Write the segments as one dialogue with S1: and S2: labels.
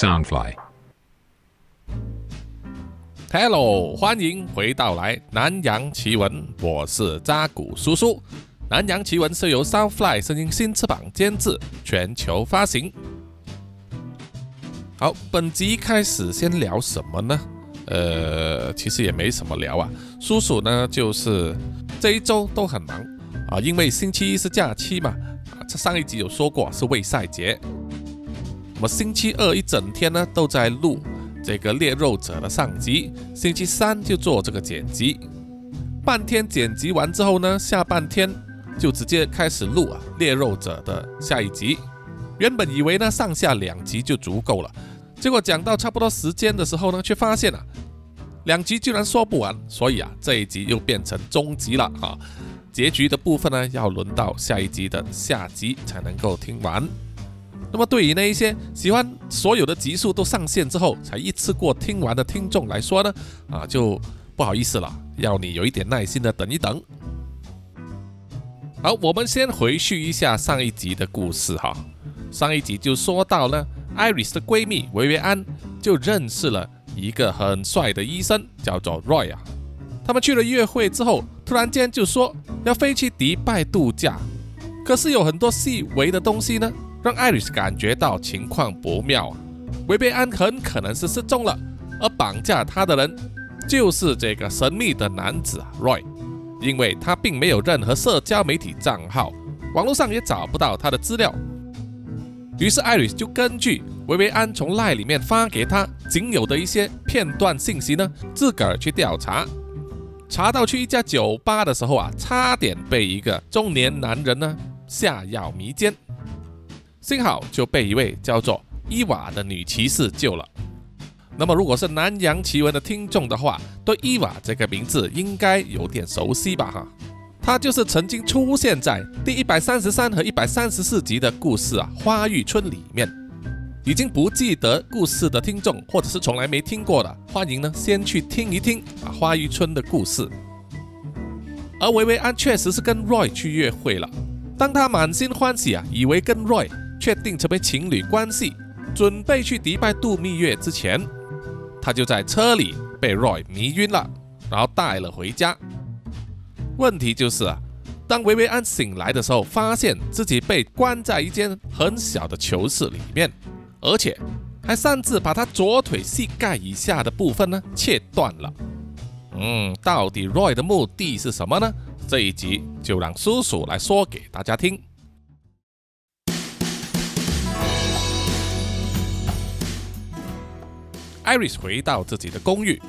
S1: Soundfly。
S2: Hello，欢迎回到来南洋奇闻，我是扎古叔叔。南洋奇闻是由 Soundfly 声音新翅膀监制，全球发行。好，本集开始先聊什么呢？呃，其实也没什么聊啊。叔叔呢，就是这一周都很忙啊，因为星期一是假期嘛。啊，上一集有说过是卫赛节。我星期二一整天呢都在录这个猎肉者的上集，星期三就做这个剪辑，半天剪辑完之后呢，下半天就直接开始录啊猎肉者的下一集。原本以为呢上下两集就足够了，结果讲到差不多时间的时候呢，却发现啊两集居然说不完，所以啊这一集又变成中集了啊。结局的部分呢，要轮到下一集的下集才能够听完。那么对于那一些喜欢所有的集数都上线之后才一次过听完的听众来说呢，啊就不好意思了，要你有一点耐心的等一等。好，我们先回续一下上一集的故事哈。上一集就说到呢，Iris 的闺蜜维维安就认识了一个很帅的医生，叫做 Roy 啊。他们去了约会之后，突然间就说要飞去迪拜度假，可是有很多细微的东西呢，让艾瑞斯感觉到情况不妙啊。维维安很可能是失踪了，而绑架他的人就是这个神秘的男子 Roy，因为他并没有任何社交媒体账号，网络上也找不到他的资料。于是艾瑞斯就根据维维安从赖里面发给他仅有的一些片段信息呢，自个儿去调查。查到去一家酒吧的时候啊，差点被一个中年男人呢下药迷奸，幸好就被一位叫做伊娃的女骑士救了。那么如果是南洋奇闻的听众的话，对伊娃这个名字应该有点熟悉吧？哈，她就是曾经出现在第一百三十三和一百三十四集的故事啊《花玉村》里面。已经不记得故事的听众，或者是从来没听过的，欢迎呢先去听一听啊花玉村的故事。而维维安确实是跟 Roy 去约会了。当他满心欢喜啊，以为跟 Roy 确定成为情侣关系，准备去迪拜度蜜月之前，他就在车里被 Roy 迷晕了，然后带了回家。问题就是啊，当维维安醒来的时候，发现自己被关在一间很小的囚室里面。而且还擅自把他左腿膝盖以下的部分呢切断了。嗯，到底 Roy 的目的是什么呢？这一集就让叔叔来说给大家听。Iris 回到自己的公寓，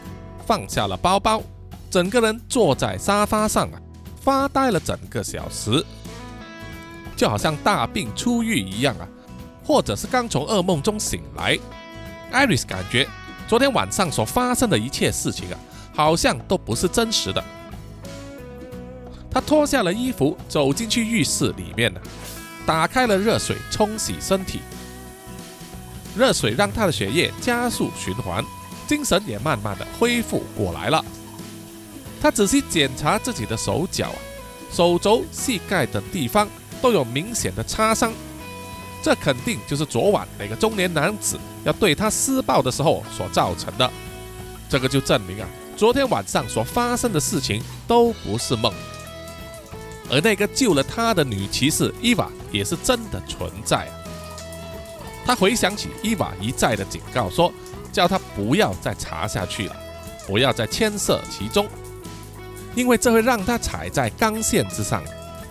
S2: 放下了包包，整个人坐在沙发上啊，发呆了整个小时，就好像大病初愈一样啊。或者是刚从噩梦中醒来，Iris 感觉昨天晚上所发生的一切事情啊，好像都不是真实的。她脱下了衣服，走进去浴室里面了，打开了热水冲洗身体。热水让他的血液加速循环，精神也慢慢的恢复过来了。他仔细检查自己的手脚，手肘、膝盖等地方都有明显的擦伤。这肯定就是昨晚那个中年男子要对他施暴的时候所造成的。这个就证明啊，昨天晚上所发生的事情都不是梦，而那个救了他的女骑士伊娃也是真的存在。他回想起伊娃一再的警告，说叫他不要再查下去了，不要再牵涉其中，因为这会让他踩在钢线之上，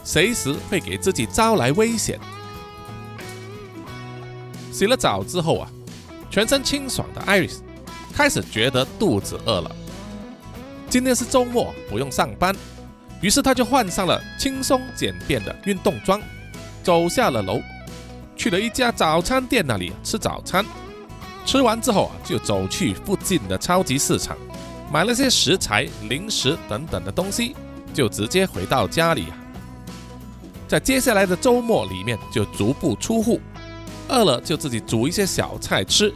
S2: 随时会给自己招来危险。洗了澡之后啊，全身清爽的 Iris 开始觉得肚子饿了。今天是周末，不用上班，于是他就换上了轻松简便的运动装，走下了楼，去了一家早餐店那里吃早餐。吃完之后啊，就走去附近的超级市场，买了些食材、零食等等的东西，就直接回到家里啊。在接下来的周末里面，就足不出户。饿了就自己煮一些小菜吃，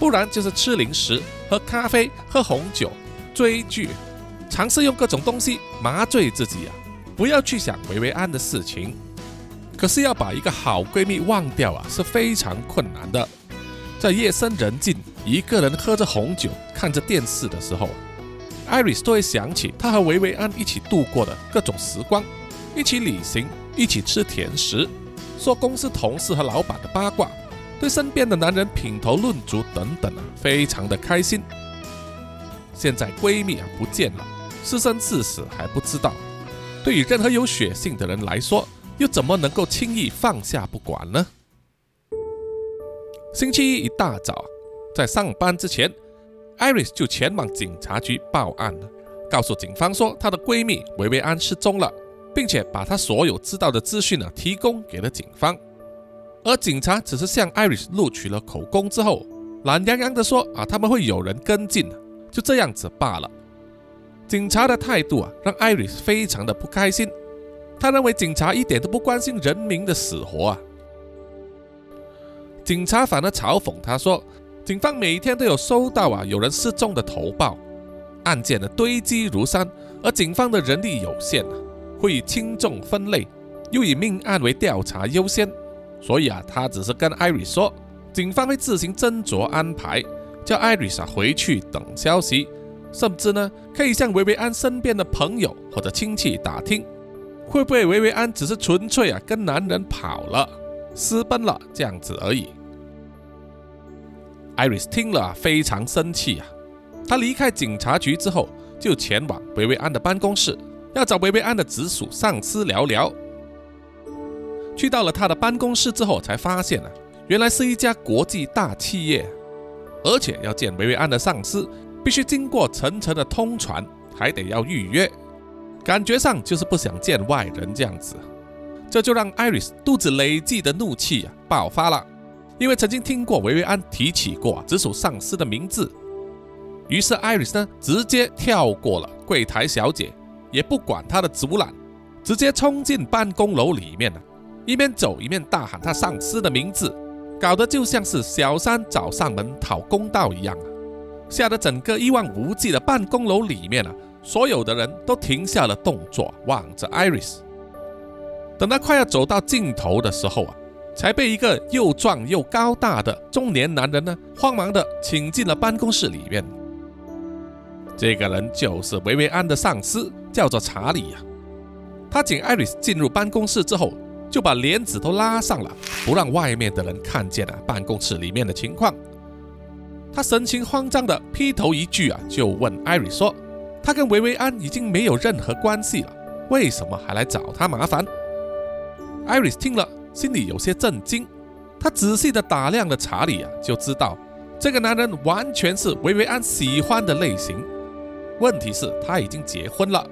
S2: 不然就是吃零食、喝咖啡、喝红酒、追剧，尝试用各种东西麻醉自己啊，不要去想维维安的事情。可是要把一个好闺蜜忘掉啊，是非常困难的。在夜深人静，一个人喝着红酒，看着电视的时候，艾瑞斯都会想起他和维维安一起度过的各种时光，一起旅行，一起吃甜食，说公司同事和老板的八卦，对身边的男人品头论足等等啊，非常的开心。现在闺蜜啊不见了，是生是死还不知道。对于任何有血性的人来说，又怎么能够轻易放下不管呢？星期一一大早，在上班之前，艾瑞斯就前往警察局报案了，告诉警方说她的闺蜜维维安失踪了，并且把她所有知道的资讯呢提供给了警方。而警察只是向艾瑞斯录取了口供之后，懒洋洋的说啊他们会有人跟进，就这样子罢了。警察的态度啊让艾瑞斯非常的不开心，他认为警察一点都不关心人民的死活啊。警察反而嘲讽他说：“警方每天都有收到啊有人失踪的投报，案件的堆积如山，而警方的人力有限，会以轻重分类，又以命案为调查优先。所以啊，他只是跟艾瑞说，警方会自行斟酌安排，叫艾瑞莎回去等消息，甚至呢可以向维维安身边的朋友或者亲戚打听，会不会维维安只是纯粹啊跟男人跑了，私奔了这样子而已。”艾瑞斯听了非常生气啊！他离开警察局之后，就前往维维安的办公室，要找维维安的直属上司聊聊。去到了他的办公室之后，才发现啊，原来是一家国际大企业，而且要见维维安的上司，必须经过层层的通传，还得要预约，感觉上就是不想见外人这样子。这就让艾瑞斯肚子累积的怒气啊爆发了。因为曾经听过维维安提起过直属上司的名字，于是艾瑞斯呢直接跳过了柜台小姐，也不管她的阻拦，直接冲进办公楼里面了，一边走一边大喊他上司的名字，搞得就像是小三找上门讨公道一样啊！吓得整个一望无际的办公楼里面啊，所有的人都停下了动作，望着艾瑞斯。等他快要走到尽头的时候啊。才被一个又壮又高大的中年男人呢，慌忙的请进了办公室里面。这个人就是维维安的上司，叫做查理呀。他请艾瑞斯进入办公室之后，就把帘子都拉上了，不让外面的人看见了办公室里面的情况。他神情慌张的劈头一句啊，就问艾瑞说：“他跟维维安已经没有任何关系了，为什么还来找他麻烦？”艾瑞斯听了。心里有些震惊，他仔细的打量了查理啊，就知道这个男人完全是维维安喜欢的类型。问题是，他已经结婚了，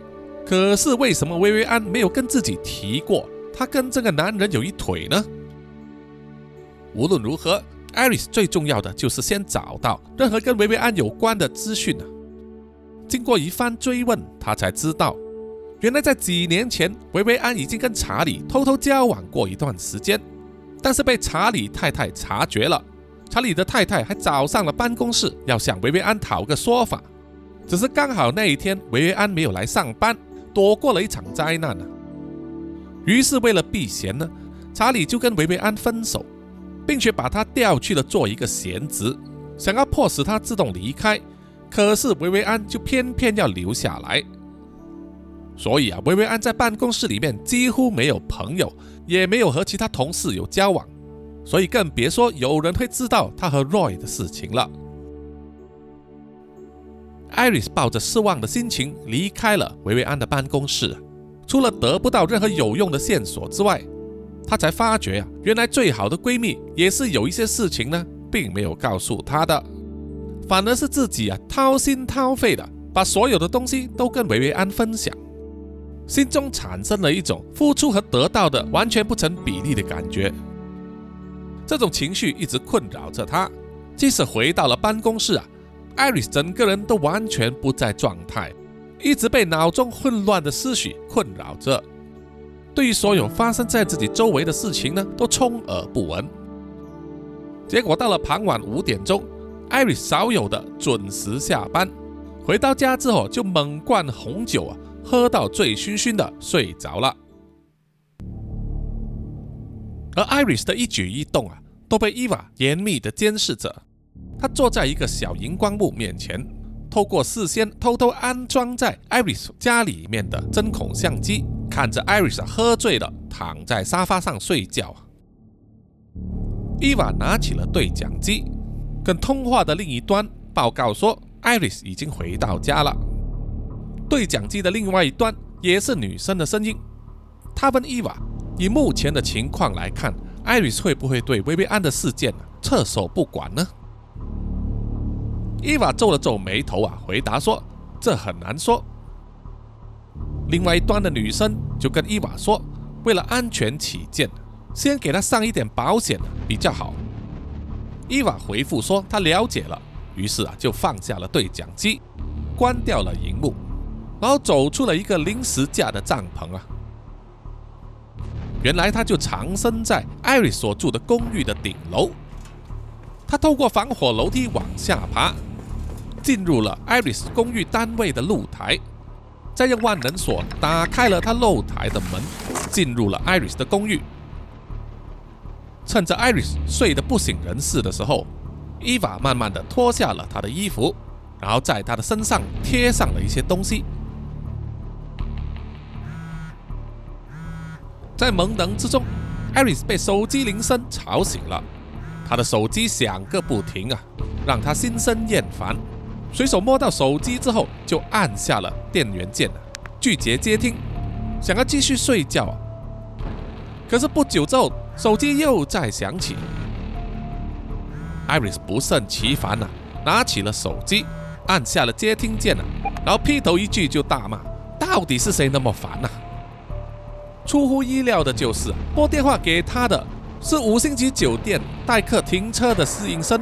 S2: 可是为什么维维安没有跟自己提过他跟这个男人有一腿呢？无论如何，艾瑞斯最重要的就是先找到任何跟维维安有关的资讯啊。经过一番追问，他才知道。原来在几年前，维维安已经跟查理偷偷交往过一段时间，但是被查理太太察觉了。查理的太太还找上了办公室，要向维维安讨个说法。只是刚好那一天维维安没有来上班，躲过了一场灾难呢。于是为了避嫌呢，查理就跟维维安分手，并且把他调去了做一个闲职，想要迫使他自动离开。可是维维安就偏偏要留下来。所以啊，薇薇安在办公室里面几乎没有朋友，也没有和其他同事有交往，所以更别说有人会知道他和 Roy 的事情了。艾瑞斯抱着失望的心情离开了薇薇安的办公室，除了得不到任何有用的线索之外，她才发觉啊，原来最好的闺蜜也是有一些事情呢，并没有告诉她的，反而是自己啊掏心掏肺的把所有的东西都跟维维安分享。心中产生了一种付出和得到的完全不成比例的感觉，这种情绪一直困扰着他。即使回到了办公室啊，艾瑞斯整个人都完全不在状态，一直被脑中混乱的思绪困扰着。对于所有发生在自己周围的事情呢，都充耳不闻。结果到了傍晚五点钟，艾瑞少有的准时下班，回到家之后就猛灌红酒啊。喝到醉醺醺的睡着了，而艾瑞斯的一举一动啊，都被伊娃严密的监视着。他坐在一个小荧光幕面前，透过事先偷偷安装在艾瑞斯家里面的针孔相机，看着艾瑞斯喝醉了躺在沙发上睡觉。伊娃拿起了对讲机，跟通话的另一端报告说，艾瑞斯已经回到家了。对讲机的另外一端也是女生的声音，她问伊娃：“以目前的情况来看，艾瑞斯会不会对薇薇安的事件撤手不管呢？”伊娃皱了皱眉头啊，回答说：“这很难说。”另外一端的女生就跟伊娃说：“为了安全起见。”先给他上一点保险比较好。伊娃回复说：“他了解了。”于是啊，就放下了对讲机，关掉了荧幕，然后走出了一个临时架的帐篷啊。原来他就藏身在艾瑞所住的公寓的顶楼。他透过防火楼梯往下爬，进入了艾瑞斯公寓单位的露台，再用万能锁打开了他露台的门，进入了艾瑞斯的公寓。趁着艾瑞斯睡得不省人事的时候，伊娃慢慢的脱下了他的衣服，然后在他的身上贴上了一些东西。在懵懂之中，艾瑞斯被手机铃声吵醒了，他的手机响个不停啊，让他心生厌烦。随手摸到手机之后，就按下了电源键，拒绝接听，想要继续睡觉。可是不久之后，手机又在响起。艾瑞斯不胜其烦呐，拿起了手机，按下了接听键啊，然后劈头一句就大骂：“到底是谁那么烦呐？”出乎意料的就是，拨电话给他的是五星级酒店待客停车的侍应生。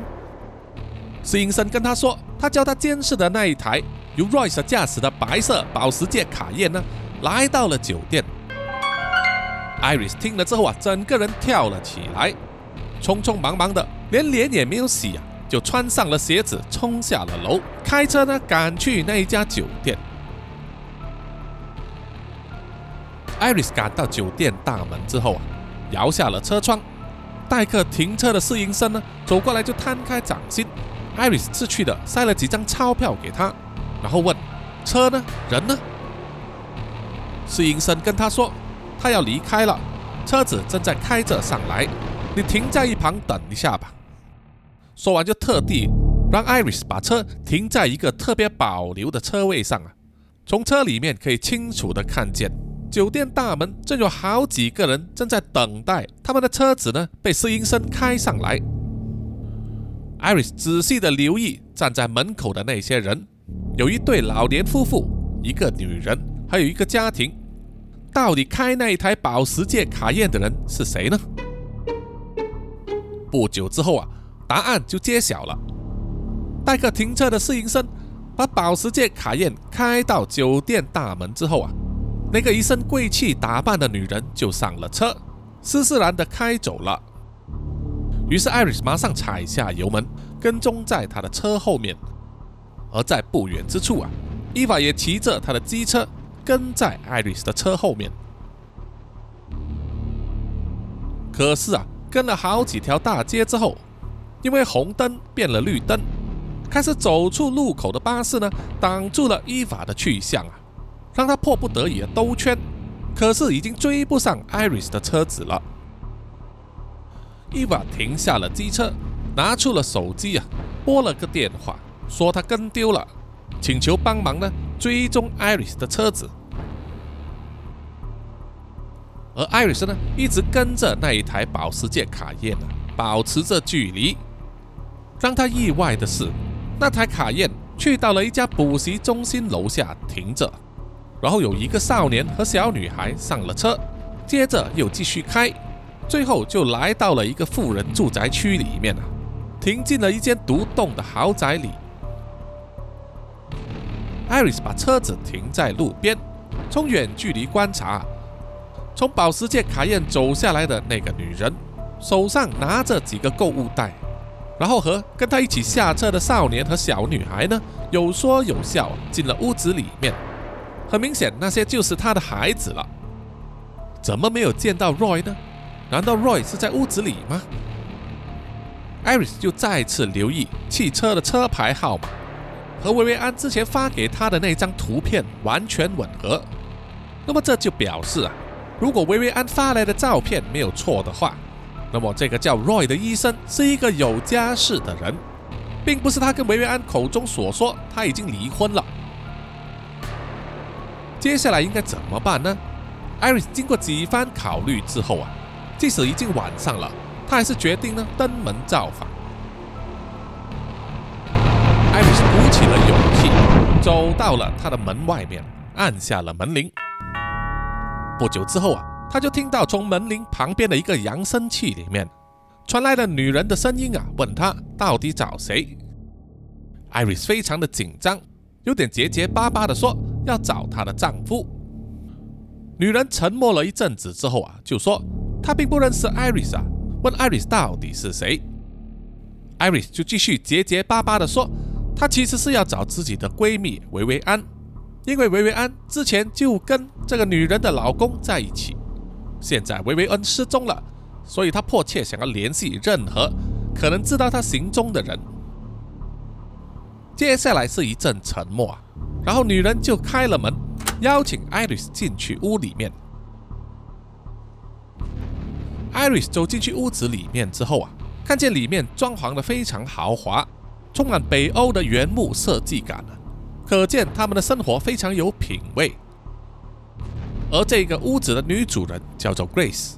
S2: 侍应生跟他说，他叫他监视的那一台由 Royce 驾驶的白色保时捷卡宴呢，来到了酒店。艾瑞斯听了之后啊，整个人跳了起来，匆匆忙忙的，连脸也没有洗啊，就穿上了鞋子，冲下了楼，开车呢赶去那一家酒店。艾瑞斯赶到酒店大门之后啊，摇下了车窗，待客停车的侍应生呢走过来就摊开掌心，艾瑞斯识趣的塞了几张钞票给他，然后问：车呢？人呢？侍应生跟他说。他要离开了，车子正在开着上来，你停在一旁等一下吧。说完就特地让艾瑞斯把车停在一个特别保留的车位上啊。从车里面可以清楚的看见，酒店大门正有好几个人正在等待他们的车子呢被试音生开上来。艾瑞斯仔细的留意站在门口的那些人，有一对老年夫妇，一个女人，还有一个家庭。到底开那一台保时捷卡宴的人是谁呢？不久之后啊，答案就揭晓了。代客停车的侍应生把保时捷卡宴开到酒店大门之后啊，那个一身贵气打扮的女人就上了车，斯斯然的开走了。于是艾瑞斯马上踩下油门，跟踪在他的车后面。而在不远之处啊，伊娃也骑着他的机车。跟在艾瑞斯的车后面，可是啊，跟了好几条大街之后，因为红灯变了绿灯，开始走出路口的巴士呢，挡住了伊娃的去向啊，让他迫不得已的兜圈，可是已经追不上艾瑞斯的车子了。伊娃停下了机车，拿出了手机啊，拨了个电话，说他跟丢了，请求帮忙呢。追踪艾瑞斯的车子，而艾瑞斯呢，一直跟着那一台保时捷卡宴呢，保持着距离。让他意外的是，那台卡宴去到了一家补习中心楼下停着，然后有一个少年和小女孩上了车，接着又继续开，最后就来到了一个富人住宅区里面啊，停进了一间独栋的豪宅里。艾瑞斯把车子停在路边，从远距离观察，从保时捷卡宴走下来的那个女人，手上拿着几个购物袋，然后和跟她一起下车的少年和小女孩呢，有说有笑进了屋子里面。很明显，那些就是她的孩子了。怎么没有见到 Roy 呢？难道 Roy 是在屋子里吗？，Iris 就再次留意汽车的车牌号码和薇薇安之前发给他的那张图片完全吻合。那么这就表示啊，如果薇薇安发来的照片没有错的话，那么这个叫 Roy 的医生是一个有家室的人，并不是他跟薇薇安口中所说他已经离婚了。接下来应该怎么办呢？Iris 经过几番考虑之后啊，即使已经晚上了，他还是决定呢登门造访。Iris 鼓起了勇气，走到了他的门外面，按下了门铃。不久之后啊，他就听到从门铃旁边的一个扬声器里面传来了女人的声音啊，问他到底找谁。Iris 非常的紧张，有点结结巴巴的说要找她的丈夫。女人沉默了一阵子之后啊，就说她并不认识 Iris 啊，问 Iris 到底是谁。Iris 就继续结结巴巴的说，她其实是要找自己的闺蜜维维安。因为维维安之前就跟这个女人的老公在一起，现在维维恩失踪了，所以她迫切想要联系任何可能知道她行踪的人。接下来是一阵沉默，然后女人就开了门，邀请艾瑞斯进去屋里面。艾瑞斯走进去屋子里面之后啊，看见里面装潢的非常豪华，充满北欧的原木设计感。可见他们的生活非常有品味，而这个屋子的女主人叫做 Grace，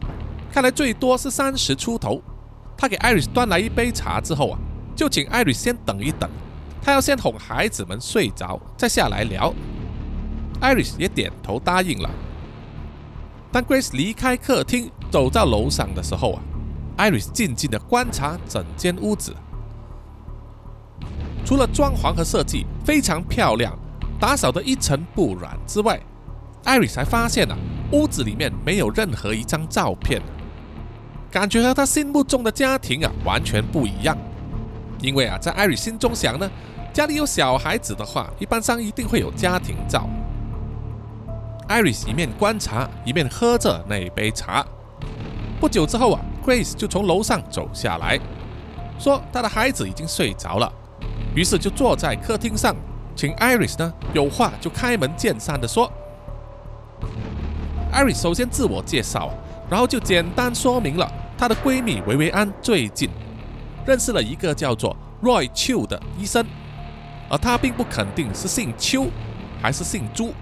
S2: 看来最多是三十出头。她给 Iris 端来一杯茶之后啊，就请 Iris 先等一等，她要先哄孩子们睡着，再下来聊。Iris 也点头答应了。当 Grace 离开客厅走到楼上的时候啊，Iris 静静地观察整间屋子。除了装潢和设计非常漂亮，打扫的一尘不染之外，艾瑞才发现啊，屋子里面没有任何一张照片，感觉和他心目中的家庭啊完全不一样。因为啊，在艾瑞心中想呢，家里有小孩子的话，一般上一定会有家庭照。艾瑞一面观察，一面喝着那杯茶。不久之后啊，Grace 就从楼上走下来，说他的孩子已经睡着了。于是就坐在客厅上，请 Iris 呢有话就开门见山的说。Iris 首先自我介绍，然后就简单说明了她的闺蜜维维安最近认识了一个叫做 Roy 邱的医生，而他并不肯定是姓邱还是姓朱。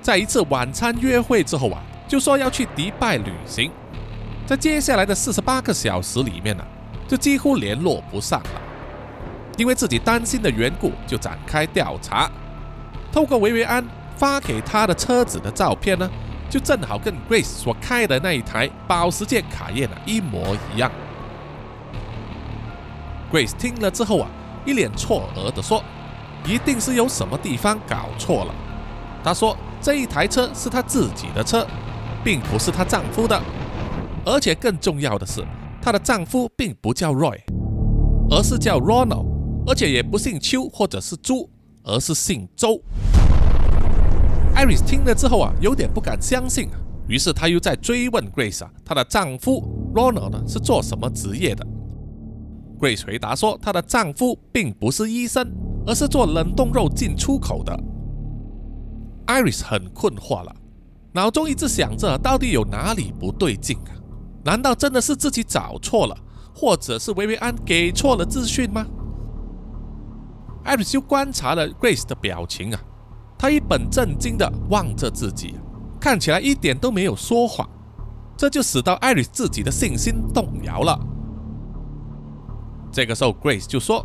S2: 在一次晚餐约会之后啊，就说要去迪拜旅行，在接下来的四十八个小时里面呢，就几乎联络不上了。因为自己担心的缘故，就展开调查。透过维维安发给他的车子的照片呢，就正好跟 Grace 所开的那一台保时捷卡宴啊一模一样。Grace 听了之后啊，一脸错愕的说：“一定是有什么地方搞错了。”她说：“这一台车是她自己的车，并不是她丈夫的。而且更重要的是，她的丈夫并不叫 Roy，而是叫 Ronald。”而且也不姓邱或者是朱，而是姓周。艾瑞斯听了之后啊，有点不敢相信，于是他又在追问 Grace 啊，她的丈夫 Ronald 是做什么职业的？Grace 回答说，她的丈夫并不是医生，而是做冷冻肉进出口的。艾瑞斯很困惑了，脑中一直想着到底有哪里不对劲啊？难道真的是自己找错了，或者是维维安给错了资讯吗？艾瑞斯观察了 Grace 的表情啊，他一本正经地望着自己，看起来一点都没有说谎，这就使到艾瑞自己的信心动摇了。这个时候，Grace 就说：“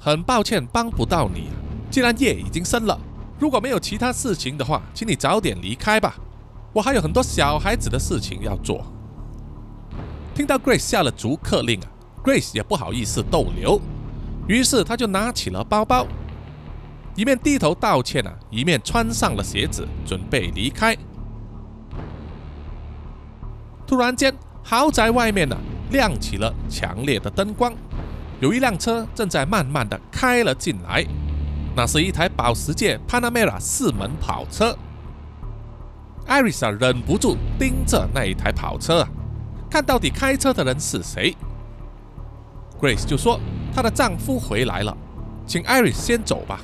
S2: 很抱歉帮不到你，既然夜已经深了，如果没有其他事情的话，请你早点离开吧，我还有很多小孩子的事情要做。”听到 Grace 下了逐客令啊，Grace 也不好意思逗留。于是他就拿起了包包，一面低头道歉啊，一面穿上了鞋子，准备离开。突然间，豪宅外面呢亮起了强烈的灯光，有一辆车正在慢慢的开了进来，那是一台保时捷 Panamera 四门跑车。艾瑞莎忍不住盯着那一台跑车啊，看到底开车的人是谁。Grace 就说她的丈夫回来了，请艾瑞斯先走吧。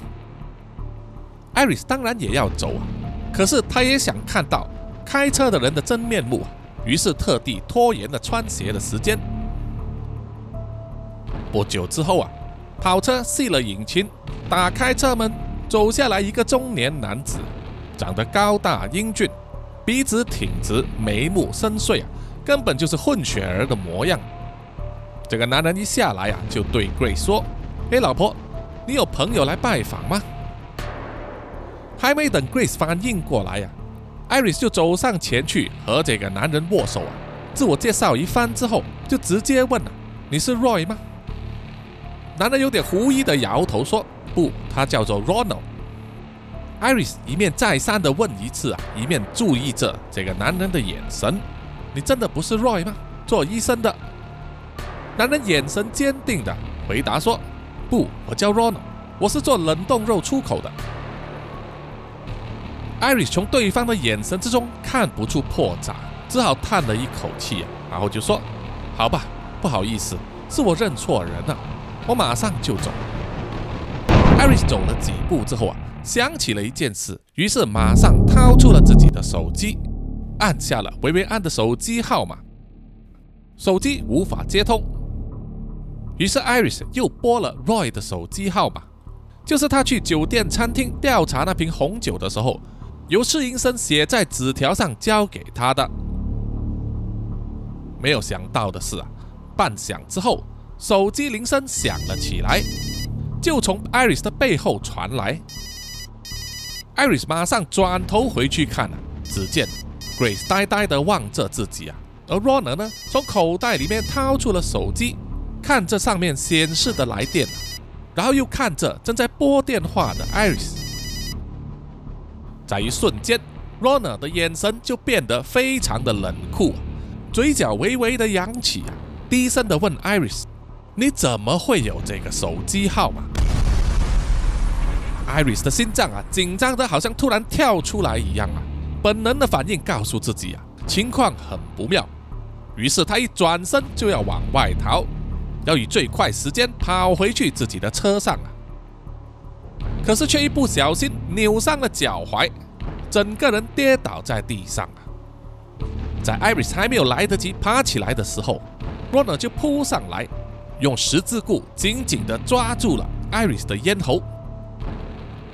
S2: 艾瑞斯当然也要走啊，可是她也想看到开车的人的真面目，于是特地拖延了穿鞋的时间。不久之后啊，跑车熄了引擎，打开车门，走下来一个中年男子，长得高大英俊，鼻子挺直，眉目深邃啊，根本就是混血儿的模样。这个男人一下来啊，就对 Grace 说：“哎，老婆，你有朋友来拜访吗？”还没等 Grace 反应过来呀，Iris 就走上前去和这个男人握手啊，自我介绍一番之后，就直接问了：“你是 Roy 吗？”男人有点狐疑的摇头说：“不，他叫做 Ronald。”Iris 一面再三的问一次啊，一面注意着这个男人的眼神：“你真的不是 Roy 吗？做医生的？”男人眼神坚定的回答说：“不，我叫 Ronald，我是做冷冻肉出口的。”Iris 从对方的眼神之中看不出破绽，只好叹了一口气，然后就说：“好吧，不好意思，是我认错人了。”我马上就走。艾瑞斯走了几步之后啊，想起了一件事，于是马上掏出了自己的手机，按下了维维安的手机号码。手机无法接通，于是艾瑞斯又拨了 Roy 的手机号码，就是他去酒店餐厅调查那瓶红酒的时候，由侍应生写在纸条上交给他的。没有想到的是啊，半响之后。手机铃声响了起来，就从 Iris 的背后传来。Iris 马上转头回去看啊，只见 Grace 呆呆地望着自己啊，而 Ronald 呢，从口袋里面掏出了手机，看着上面显示的来电，然后又看着正在拨电话的 Iris，在一瞬间，Rona 的眼神就变得非常的冷酷，嘴角微微的扬起，低声的问 Iris。你怎么会有这个手机号码？Iris 的心脏啊，紧张的好像突然跳出来一样啊！本能的反应告诉自己啊，情况很不妙。于是他一转身就要往外逃，要以最快时间跑回去自己的车上啊！可是却一不小心扭伤了脚踝，整个人跌倒在地上啊！在 Iris 还没有来得及爬起来的时候，Runner 就扑上来。用十字固紧紧地抓住了 Iris 的咽喉。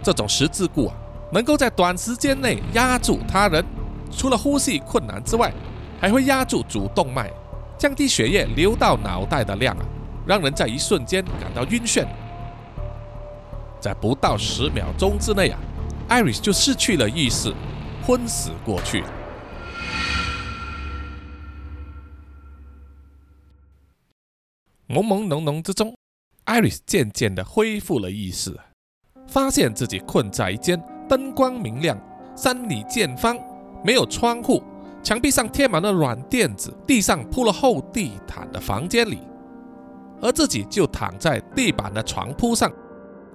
S2: 这种十字固啊，能够在短时间内压住他人，除了呼吸困难之外，还会压住主动脉，降低血液流到脑袋的量啊，让人在一瞬间感到晕眩。在不到十秒钟之内啊艾瑞斯就失去了意识，昏死过去。朦朦胧胧之中艾瑞斯渐渐地恢复了意识，发现自己困在一间灯光明亮、三里见方、没有窗户、墙壁上贴满了软垫子、地上铺了厚地毯的房间里，而自己就躺在地板的床铺上，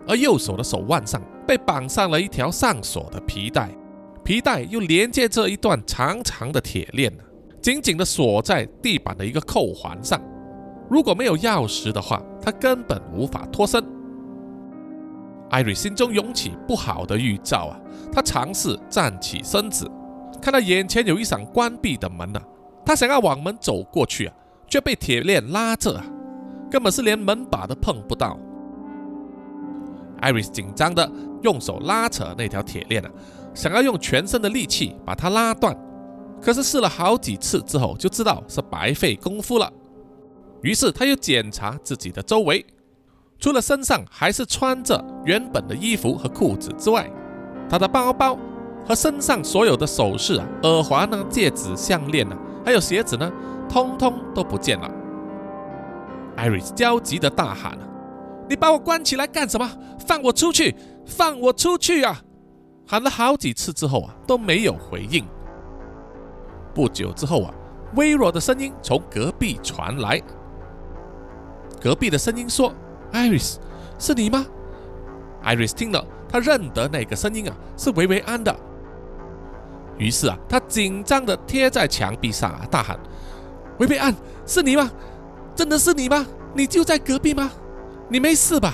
S2: 而右手的手腕上被绑上了一条上锁的皮带，皮带又连接着一段长长的铁链，紧紧地锁在地板的一个扣环上。如果没有钥匙的话，他根本无法脱身。艾瑞心中涌起不好的预兆啊！他尝试站起身子，看到眼前有一扇关闭的门啊，他想要往门走过去啊，却被铁链拉着啊，根本是连门把都碰不到。艾瑞斯紧张的用手拉扯那条铁链啊，想要用全身的力气把它拉断，可是试了好几次之后，就知道是白费功夫了。于是他又检查自己的周围，除了身上还是穿着原本的衣服和裤子之外，他的包包和身上所有的首饰啊、耳环呢、戒指、项链呢，还有鞋子呢，通通都不见了。艾瑞斯焦急地大喊：“你把我关起来干什么？放我出去！放我出去啊！”喊了好几次之后啊，都没有回应。不久之后啊，微弱的声音从隔壁传来。隔壁的声音说：“Iris，是你吗？”Iris 听了，他认得那个声音啊，是维维安的。于是啊，他紧张的贴在墙壁上啊，大喊：“维维安，是你吗？真的是你吗？你就在隔壁吗？你没事吧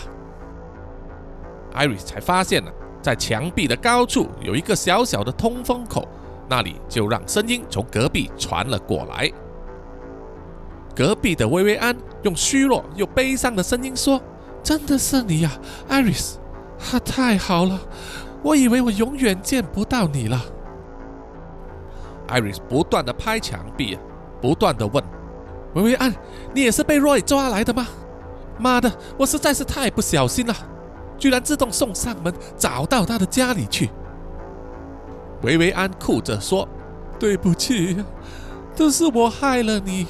S2: 艾瑞斯才发现呢，在墙壁的高处有一个小小的通风口，那里就让声音从隔壁传了过来。隔壁的薇薇安用虚弱又悲伤的声音说：“真的是你呀，Iris，啊，太好了，我以为我永远见不到你了。艾瑞斯不断的拍墙壁，不断的问：“薇薇安，你也是被 Roy 抓来的吗？妈的，我实在是太不小心了，居然自动送上门找到他的家里去。”薇薇安哭着说：“对不起，都是我害了你。”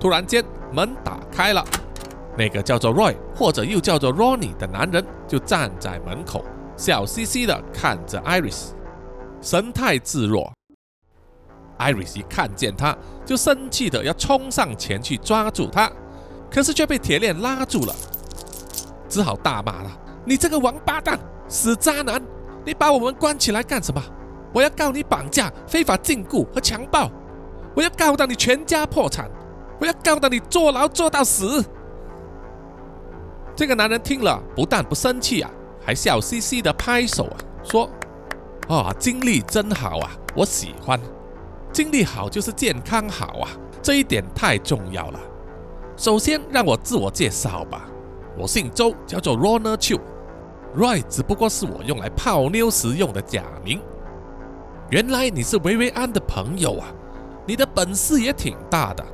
S2: 突然间，门打开了，那个叫做 Roy 或者又叫做 Ronnie 的男人就站在门口，笑嘻嘻的看着 Iris，神态自若。Iris 一看见他，就生气的要冲上前去抓住他，可是却被铁链拉住了，只好大骂了：“你这个王八蛋，死渣男！你把我们关起来干什么？我要告你绑架、非法禁锢和强暴，我要告到你全家破产！”我要告到你坐牢坐到死！这个男人听了，不但不生气啊，还笑嘻嘻的拍手啊，说：“啊，精力真好啊，我喜欢。精力好就是健康好啊，这一点太重要了。首先让我自我介绍吧，我姓周，叫做 Ronald Chu，Roy 只不过是我用来泡妞时用的假名。原来你是维维安的朋友啊，你的本事也挺大的。”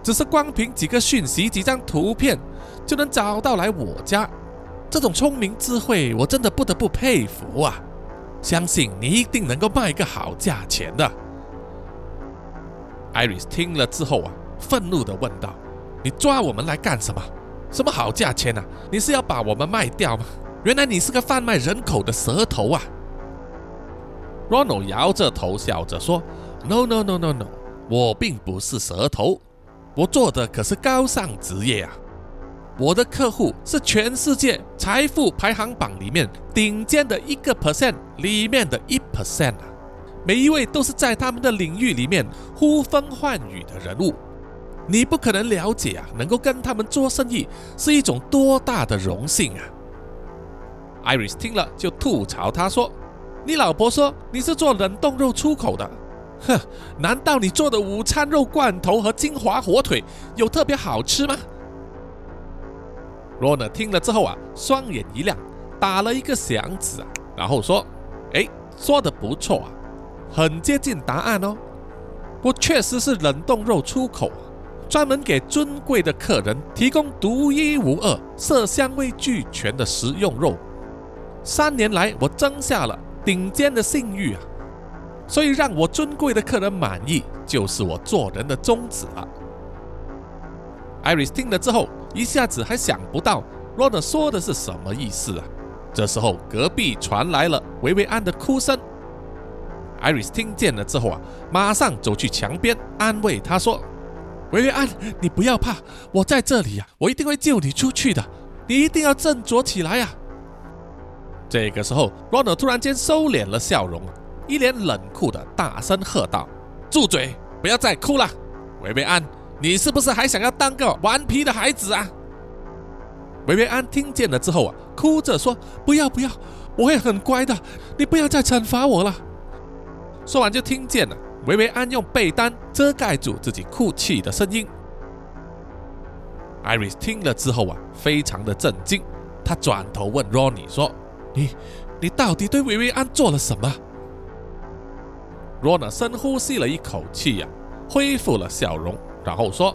S2: 只是光凭几个讯息、几张图片就能找到来我家，这种聪明智慧，我真的不得不佩服啊！相信你一定能够卖个好价钱的。艾瑞斯听了之后啊，愤怒地问道：“你抓我们来干什么？什么好价钱啊？你是要把我们卖掉吗？原来你是个贩卖人口的蛇头啊！”Ronald 摇着头笑着说：“No no no no no，我并不是蛇头。”我做的可是高尚职业啊！我的客户是全世界财富排行榜里面顶尖的一个 percent 里面的一 percent 啊！每一位都是在他们的领域里面呼风唤雨的人物，你不可能了解啊！能够跟他们做生意是一种多大的荣幸啊！Iris 听了就吐槽他说：“你老婆说你是做冷冻肉出口的。”哼，难道你做的午餐肉罐头和金华火腿有特别好吃吗？罗纳听了之后啊，双眼一亮，打了一个响指啊，然后说：“哎，说的不错啊，很接近答案哦。我确实是冷冻肉出口，专门给尊贵的客人提供独一无二、色香味俱全的食用肉。三年来，我争下了顶尖的信誉啊。”所以让我尊贵的客人满意，就是我做人的宗旨了。艾瑞斯听了之后，一下子还想不到罗德说的是什么意思啊！这时候，隔壁传来了维维安的哭声。艾瑞斯听见了之后啊，马上走去墙边安慰他说：“维维安，你不要怕，我在这里呀，我一定会救你出去的。你一定要振作起来呀！”这个时候，罗纳突然间收敛了笑容。一脸冷酷的大声喝道：“住嘴！不要再哭了，维维安，你是不是还想要当个顽皮的孩子啊？”维维安听见了之后啊，哭着说：“不要不要，我会很乖的，你不要再惩罚我了。”说完就听见了维维安用被单遮盖住自己哭泣的声音。艾瑞斯听了之后啊，非常的震惊，他转头问 Ronnie 说：“你，你到底对维维安做了什么？”罗纳深呼吸了一口气呀，恢复了笑容，然后说：“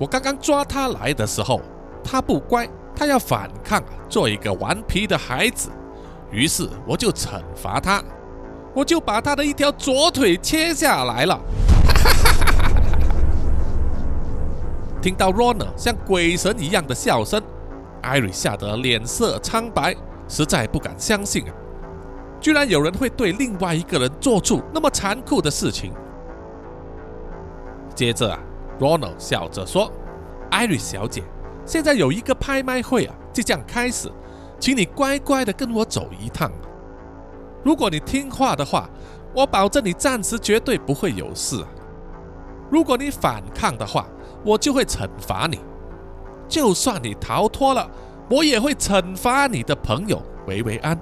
S2: 我刚刚抓他来的时候，他不乖，他要反抗，做一个顽皮的孩子。于是我就惩罚他，我就把他的一条左腿切下来了。”哈哈哈哈哈哈听到罗纳像鬼神一样的笑声，艾瑞吓得脸色苍白，实在不敢相信啊！居然有人会对另外一个人做出那么残酷的事情。接着啊，Ronald 笑着说艾瑞小姐，现在有一个拍卖会啊，即将开始，请你乖乖的跟我走一趟。如果你听话的话，我保证你暂时绝对不会有事；如果你反抗的话，我就会惩罚你，就算你逃脱了，我也会惩罚你的朋友维维安。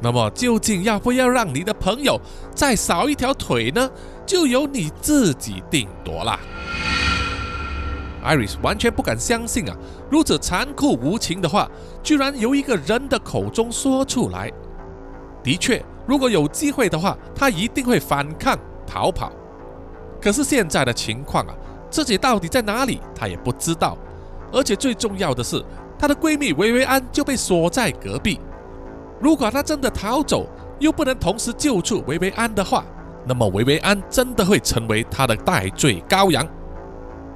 S2: 那么，究竟要不要让你的朋友再少一条腿呢？就由你自己定夺了。Iris 完全不敢相信啊，如此残酷无情的话，居然由一个人的口中说出来。的确，如果有机会的话，他一定会反抗逃跑。可是现在的情况啊，自己到底在哪里，他也不知道。而且最重要的是，她的闺蜜维维安就被锁在隔壁。如果她真的逃走，又不能同时救出维维安的话，那么维维安真的会成为她的代罪羔羊。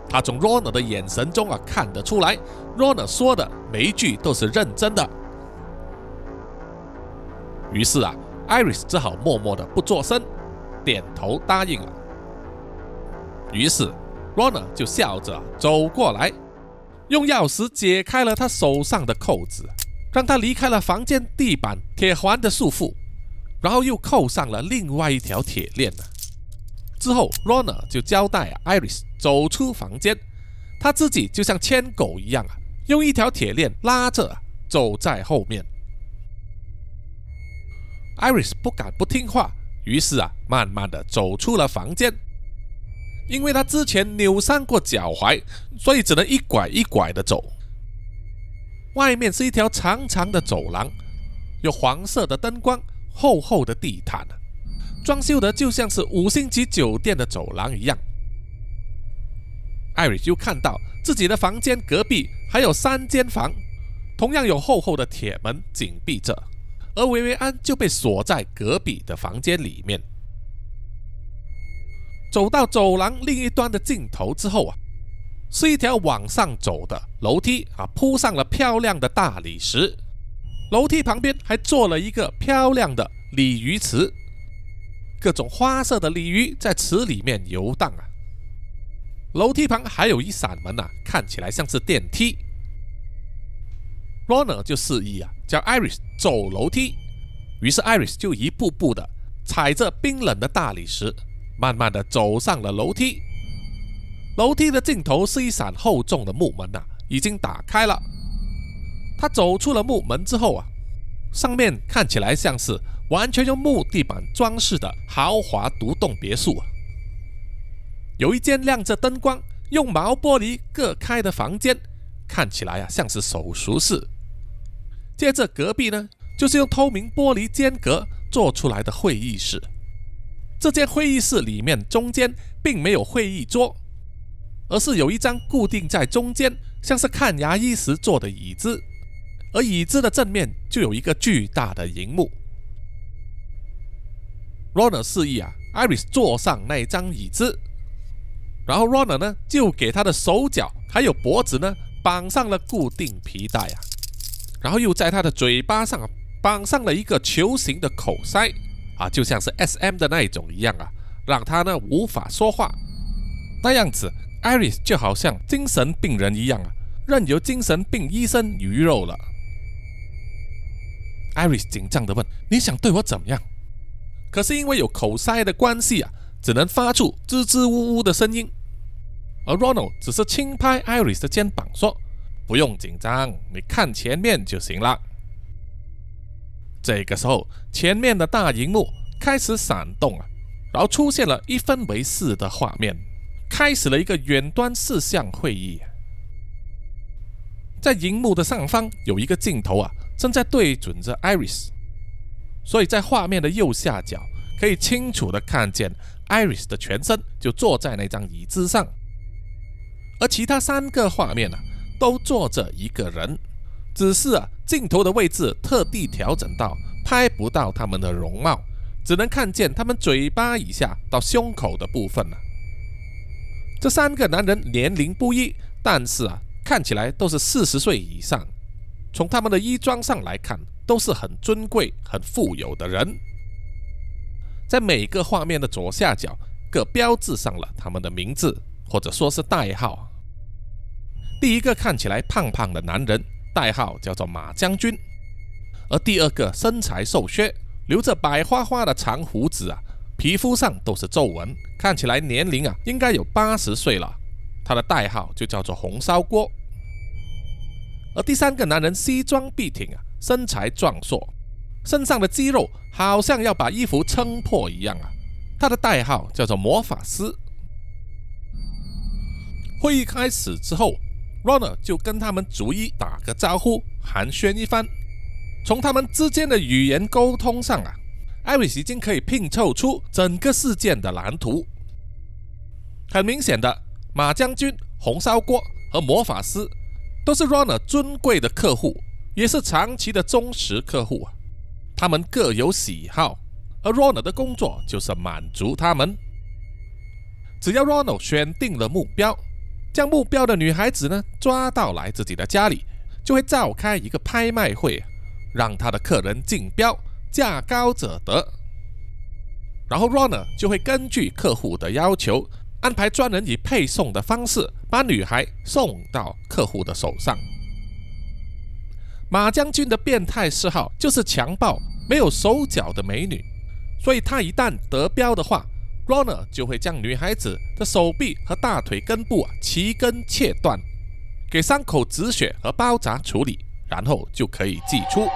S2: 他从 Rona 的眼神中啊看得出来，Rona 说的每一句都是认真的。于是啊，Iris 只好默默的不作声，点头答应了。于是 Rona 就笑着走过来，用钥匙解开了他手上的扣子。让他离开了房间地板铁环的束缚，然后又扣上了另外一条铁链呢。之后，Rona 就交代 Iris 走出房间，他自己就像牵狗一样啊，用一条铁链拉着走在后面。Iris 不敢不听话，于是啊，慢慢的走出了房间。因为他之前扭伤过脚踝，所以只能一拐一拐的走。外面是一条长长的走廊，有黄色的灯光，厚厚的地毯，装修的就像是五星级酒店的走廊一样。艾瑞斯就看到自己的房间隔壁还有三间房，同样有厚厚的铁门紧闭着，而维维安就被锁在隔壁的房间里面。走到走廊另一端的尽头之后啊。是一条往上走的楼梯啊，铺上了漂亮的大理石。楼梯旁边还做了一个漂亮的鲤鱼池，各种花色的鲤鱼在池里面游荡啊。楼梯旁还有一扇门啊，看起来像是电梯。Ronner 就示意啊，叫 Iris 走楼梯。于是 Iris 就一步步的踩着冰冷的大理石，慢慢的走上了楼梯。楼梯的尽头是一扇厚重的木门呐，已经打开了。他走出了木门之后啊，上面看起来像是完全用木地板装饰的豪华独栋别墅啊。有一间亮着灯光、用毛玻璃隔开的房间，看起来啊像是手术室。接着隔壁呢，就是用透明玻璃间隔做出来的会议室。这间会议室里面中间并没有会议桌。而是有一张固定在中间，像是看牙医时坐的椅子，而椅子的正面就有一个巨大的荧幕。Ronner 示意啊，Iris 坐上那张椅子，然后 Ronner 呢就给他的手脚还有脖子呢绑上了固定皮带啊，然后又在他的嘴巴上绑上了一个球形的口塞啊，就像是 SM 的那一种一样啊，让他呢无法说话，那样子。Iris 就好像精神病人一样啊，任由精神病医生鱼肉了。Iris 紧张地问：“你想对我怎么样？”可是因为有口塞的关系啊，只能发出支支吾吾的声音。而 Ronald 只是轻拍 Iris 的肩膀说：“不用紧张，你看前面就行了。”这个时候，前面的大荧幕开始闪动啊，然后出现了一分为四的画面。开始了一个远端视像会议，在荧幕的上方有一个镜头啊，正在对准着 Iris，所以在画面的右下角可以清楚的看见 Iris 的全身就坐在那张椅子上，而其他三个画面呢都坐着一个人，只是啊镜头的位置特地调整到拍不到他们的容貌，只能看见他们嘴巴以下到胸口的部分了。这三个男人年龄不一，但是啊，看起来都是四十岁以上。从他们的衣装上来看，都是很尊贵、很富有的人。在每个画面的左下角，各标志上了他们的名字，或者说是代号。第一个看起来胖胖的男人，代号叫做马将军；而第二个身材瘦削，留着白花花的长胡子啊。皮肤上都是皱纹，看起来年龄啊应该有八十岁了。他的代号就叫做红烧锅。而第三个男人西装笔挺啊，身材壮硕，身上的肌肉好像要把衣服撑破一样啊。他的代号叫做魔法师。会议开始之后，Runner 就跟他们逐一打个招呼，寒暄一番。从他们之间的语言沟通上啊，艾瑞斯已经可以拼凑出整个事件的蓝图。很明显的，马将军、红烧锅和魔法师都是 Runner 尊贵的客户，也是长期的忠实客户啊。他们各有喜好，而 Runner 的工作就是满足他们。只要 Runner 选定了目标，将目标的女孩子呢抓到来自己的家里，就会召开一个拍卖会，让他的客人竞标，价高者得。然后 Runner 就会根据客户的要求。安排专人以配送的方式把女孩送到客户的手上。马将军的变态嗜好就是强暴没有手脚的美女，所以他一旦得标的话，Ronner 就会将女孩子的手臂和大腿根部啊齐根切断，给伤口止血和包扎处理，然后就可以寄出。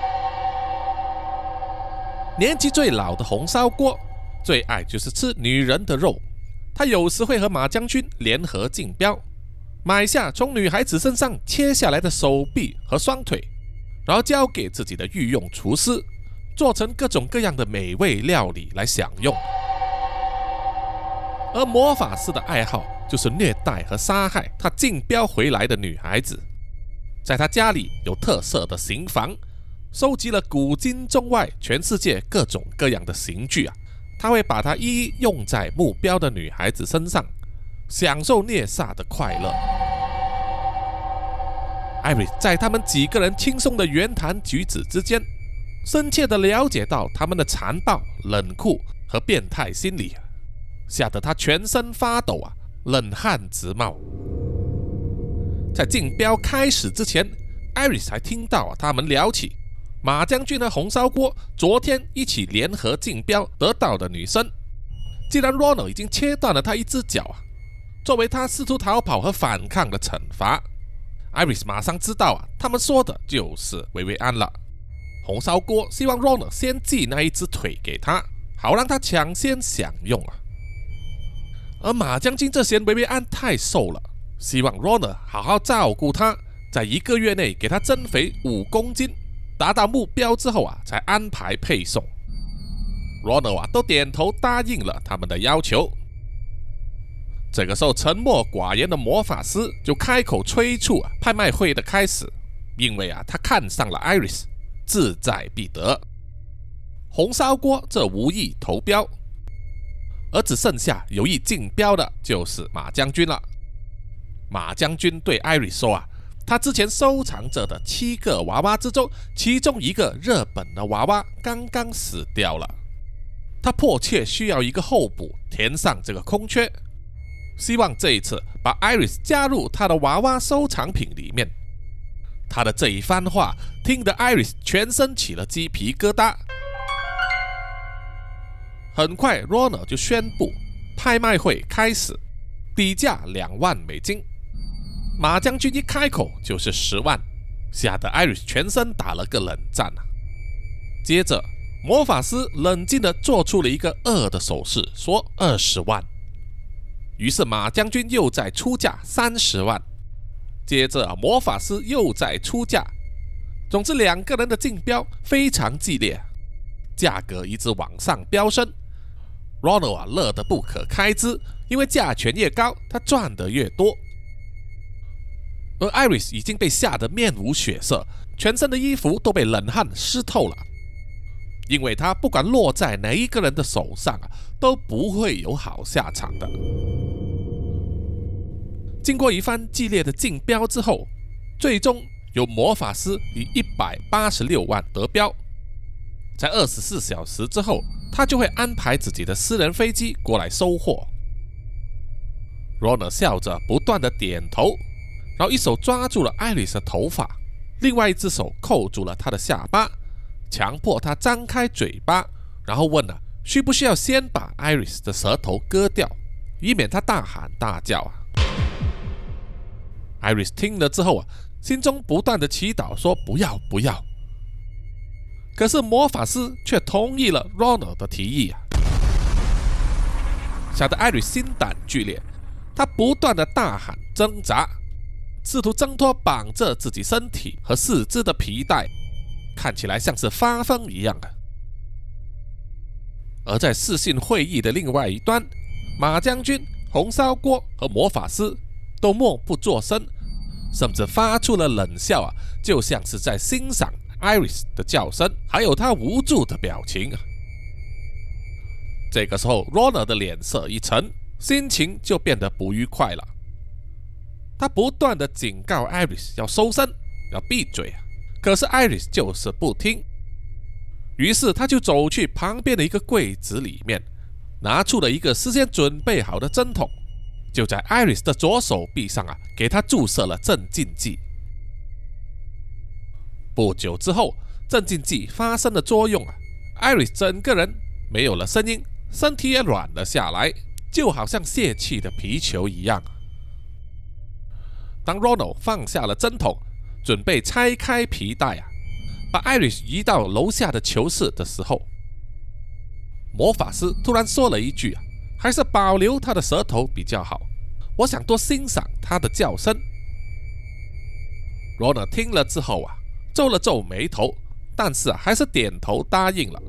S2: 年纪最老的红烧锅最爱就是吃女人的肉。他有时会和马将军联合竞标，买下从女孩子身上切下来的手臂和双腿，然后交给自己的御用厨师，做成各种各样的美味料理来享用。而魔法师的爱好就是虐待和杀害他竞标回来的女孩子。在他家里有特色的刑房，收集了古今中外全世界各种各样的刑具啊。他会把它一一用在目标的女孩子身上，享受虐杀的快乐。艾瑞在他们几个人轻松的言谈举止之间，深切地了解到他们的残暴、冷酷和变态心理，吓得他全身发抖啊，冷汗直冒。在竞标开始之前，艾瑞才听到啊，他们聊起。马将军和红烧锅昨天一起联合竞标得到的女生，既然 Ronald 已经切断了他一只脚啊，作为他试图逃跑和反抗的惩罚艾瑞斯马上知道啊，他们说的就是薇薇安了。红烧锅希望 Ronald 先寄那一只腿给他，好让他抢先享用啊。而马将军这嫌薇薇安太瘦了，希望 rona 好好照顾她，在一个月内给她增肥五公斤。达到目标之后啊，才安排配送。Ronald 啊，都点头答应了他们的要求。这个时候，沉默寡言的魔法师就开口催促啊，拍卖会的开始，因为啊，他看上了 Iris，志在必得。红烧锅这无意投标，而只剩下有意竞标的就是马将军了。马将军对艾瑞说啊。他之前收藏着的七个娃娃之中，其中一个日本的娃娃刚刚死掉了，他迫切需要一个候补填上这个空缺，希望这一次把 Iris 加入他的娃娃收藏品里面。他的这一番话听得 Iris 全身起了鸡皮疙瘩。很快，Ronald 就宣布拍卖会开始，底价两万美金。马将军一开口就是十万，吓得艾瑞斯全身打了个冷战啊！接着，魔法师冷静地做出了一个二的手势，说二十万。于是马将军又在出价三十万。接着，魔法师又在出价。总之，两个人的竞标非常激烈，价格一直往上飙升。Ronald 啊，乐得不可开支，因为价钱越高，他赚得越多。而 Iris 已经被吓得面无血色，全身的衣服都被冷汗湿透了，因为他不管落在哪一个人的手上啊，都不会有好下场的。经过一番激烈的竞标之后，最终由魔法师以一百八十六万得标，在二十四小时之后，他就会安排自己的私人飞机过来收货。罗纳笑着不断的点头。然后一手抓住了艾丽丝的头发，另外一只手扣住了她的下巴，强迫她张开嘴巴，然后问了：需不需要先把艾丽丝的舌头割掉，以免她大喊大叫啊？Iris 听了之后啊，心中不断的祈祷说：“不要，不要。”可是魔法师却同意了 Ronald 的提议啊，吓得艾瑞心胆俱裂，他不断的大喊挣扎，试图挣脱绑着自己身体和四肢的皮带，看起来像是发疯一样啊。而在视讯会议的另外一端，马将军、红烧锅和魔法师都默不作声，甚至发出了冷笑啊，就像是在欣赏。Iris 的叫声，还有他无助的表情。这个时候，Rona 的脸色一沉，心情就变得不愉快了。他不断的警告 Iris 要收声，要闭嘴啊。可是 Iris 就是不听。于是他就走去旁边的一个柜子里面，拿出了一个事先准备好的针筒，就在 Iris 的左手臂上啊，给他注射了镇静剂。不久之后，镇静剂发生了作用啊，艾瑞整个人没有了声音，身体也软了下来，就好像泄气的皮球一样。当 Ronald 放下了针筒，准备拆开皮带啊，把艾瑞移到楼下的囚室的时候，魔法师突然说了一句啊：“还是保留他的舌头比较好，我想多欣赏他的叫声。”Ronald 听了之后啊。皱了皱眉头，但是还是点头答应了。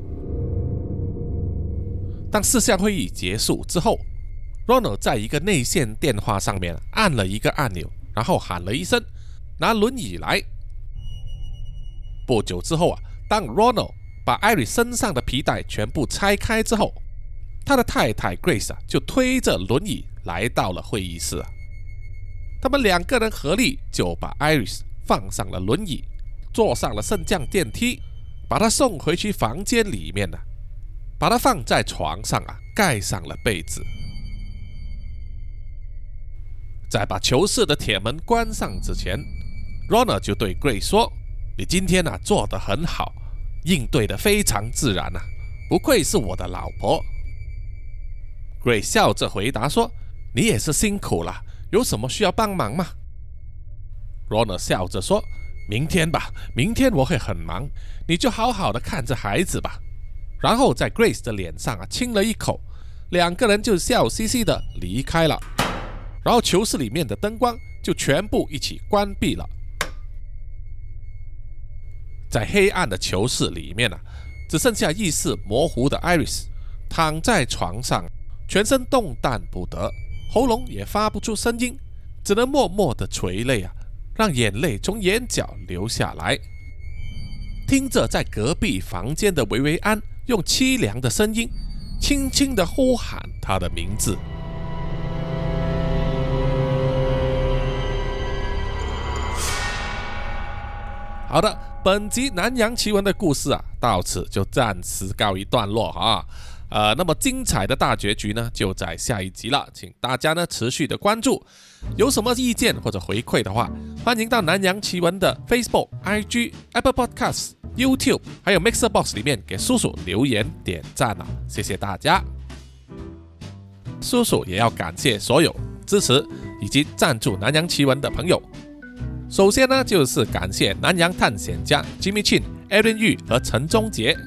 S2: 当四项会议结束之后，Ronald 在一个内线电话上面按了一个按钮，然后喊了一声：“拿轮椅来。”不久之后啊，当 Ronald 把艾瑞身上的皮带全部拆开之后，他的太太 Grace 啊就推着轮椅来到了会议室。他们两个人合力就把 Iris 放上了轮椅。坐上了升降电梯，把他送回去房间里面了，把他放在床上啊，盖上了被子，在把囚室的铁门关上之前，Rona 就对 Grace 说：“你今天呢做得很好，应对的非常自然呐，不愧是我的老婆。”Grace 笑着回答说：“你也是辛苦了，有什么需要帮忙吗？”Rona 笑着说。明天吧，明天我会很忙，你就好好的看着孩子吧。然后在 Grace 的脸上啊亲了一口，两个人就笑嘻嘻的离开了。然后囚室里面的灯光就全部一起关闭了。在黑暗的囚室里面啊，只剩下意识模糊的 Iris 躺在床上，全身动弹不得，喉咙也发不出声音，只能默默的垂泪啊。让眼泪从眼角流下来，听着在隔壁房间的维维安用凄凉的声音，轻轻的呼喊他的名字。好的，本集南洋奇闻的故事啊，到此就暂时告一段落啊。呃，那么精彩的大结局呢，就在下一集了，请大家呢持续的关注。有什么意见或者回馈的话，欢迎到南洋奇闻的 Facebook、IG、Apple Podcasts、YouTube 还有 Mixer Box 里面给叔叔留言点赞啊，谢谢大家。叔叔也要感谢所有支持以及赞助南洋奇闻的朋友。首先呢，就是感谢南洋探险家 Jimmy Chin、Aaron Yu 和陈忠杰。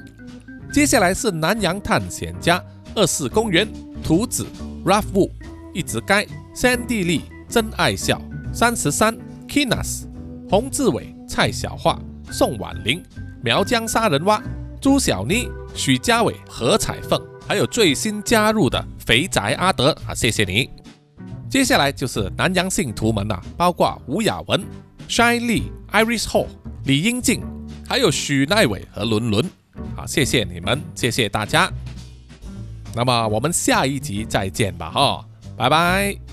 S2: 接下来是南洋探险家二四公园、图子、Ralph Wu、一直该、三地利、真爱笑、三十三、Kinas、洪志伟、蔡小桦、宋婉玲、苗疆杀人蛙、朱小妮、许家伟、何彩凤，还有最新加入的肥宅阿德啊，谢谢你。接下来就是南洋信徒们呐，包括吴雅文、Shine Lee、Iris Hall、李英静，还有许奈伟和伦伦。好，谢谢你们，谢谢大家。那么我们下一集再见吧，哈，拜拜。